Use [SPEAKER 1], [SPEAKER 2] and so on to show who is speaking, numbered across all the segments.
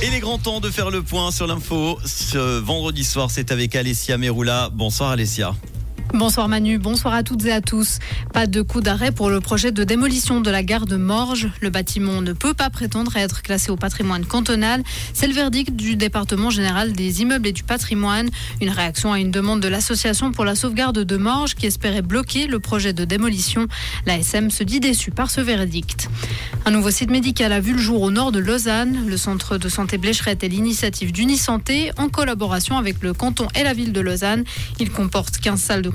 [SPEAKER 1] Et les grands temps de faire le point sur l'info. Ce vendredi soir, c'est avec Alessia Meroula. Bonsoir Alessia.
[SPEAKER 2] Bonsoir Manu, bonsoir à toutes et à tous. Pas de coup d'arrêt pour le projet de démolition de la gare de Morges. Le bâtiment ne peut pas prétendre à être classé au patrimoine cantonal. C'est le verdict du département général des immeubles et du patrimoine. Une réaction à une demande de l'association pour la sauvegarde de Morges qui espérait bloquer le projet de démolition. L'ASM se dit déçu par ce verdict. Un nouveau site médical a vu le jour au nord de Lausanne. Le centre de santé Blécherette est l'initiative d'Unisanté en collaboration avec le canton et la ville de Lausanne. Il comporte 15 salles de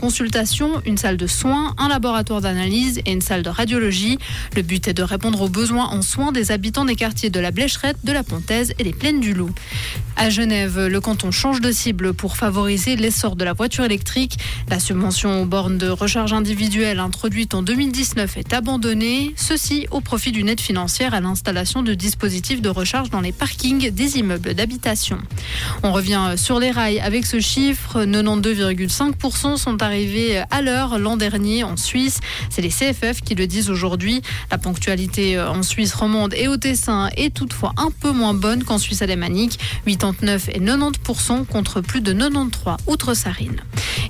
[SPEAKER 2] une salle de soins, un laboratoire d'analyse et une salle de radiologie. Le but est de répondre aux besoins en soins des habitants des quartiers de la Blécherette, de la Pontaise et des Plaines du Loup. À Genève, le canton change de cible pour favoriser l'essor de la voiture électrique. La subvention aux bornes de recharge individuelle introduite en 2019 est abandonnée, ceci au profit d'une aide financière à l'installation de dispositifs de recharge dans les parkings des immeubles d'habitation. On revient sur les rails avec ce chiffre, 92,5% sont arrivés arrivé à l'heure l'an dernier en Suisse. C'est les CFF qui le disent aujourd'hui. La ponctualité euh, en Suisse romande et au Tessin est toutefois un peu moins bonne qu'en Suisse alémanique. 89 et 90% contre plus de 93 outre-Sarine.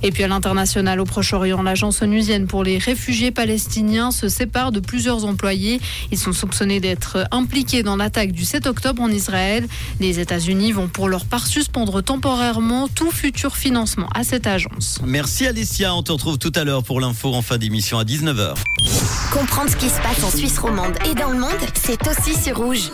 [SPEAKER 2] Et puis à l'international au Proche-Orient, l'agence onusienne pour les réfugiés palestiniens se sépare de plusieurs employés. Ils sont soupçonnés d'être impliqués dans l'attaque du 7 octobre en Israël. Les États-Unis vont pour leur part suspendre temporairement tout futur financement à cette agence.
[SPEAKER 1] Merci Alice on te retrouve tout à l'heure pour l'info en fin d'émission à 19h.
[SPEAKER 3] Comprendre ce qui se passe en Suisse romande et dans le monde, c'est aussi sur Rouge.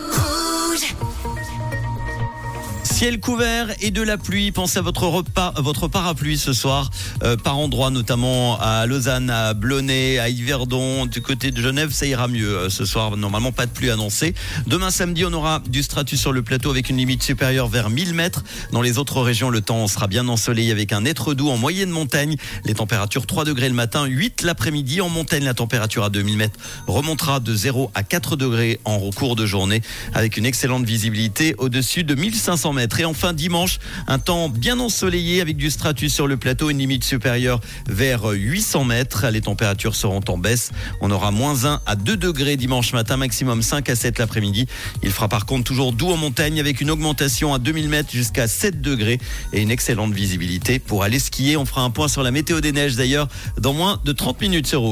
[SPEAKER 1] Ciel couvert et de la pluie. Pensez à votre repas, votre parapluie ce soir, euh, par endroits, notamment à Lausanne, à Blonay, à Yverdon, du côté de Genève, ça ira mieux euh, ce soir. Normalement, pas de pluie annoncée. Demain samedi, on aura du stratus sur le plateau avec une limite supérieure vers 1000 mètres. Dans les autres régions, le temps sera bien ensoleillé avec un être doux en moyenne montagne. Les températures 3 degrés le matin, 8 l'après-midi. En montagne, la température à 2000 mètres remontera de 0 à 4 degrés en cours de journée avec une excellente visibilité au-dessus de 1500 mètres. Et enfin dimanche, un temps bien ensoleillé avec du stratus sur le plateau, une limite supérieure vers 800 mètres. Les températures seront en baisse. On aura moins 1 à 2 degrés dimanche matin, maximum 5 à 7 l'après-midi. Il fera par contre toujours doux en montagne avec une augmentation à 2000 mètres jusqu'à 7 degrés et une excellente visibilité pour aller skier. On fera un point sur la météo des neiges d'ailleurs dans moins de 30 minutes sur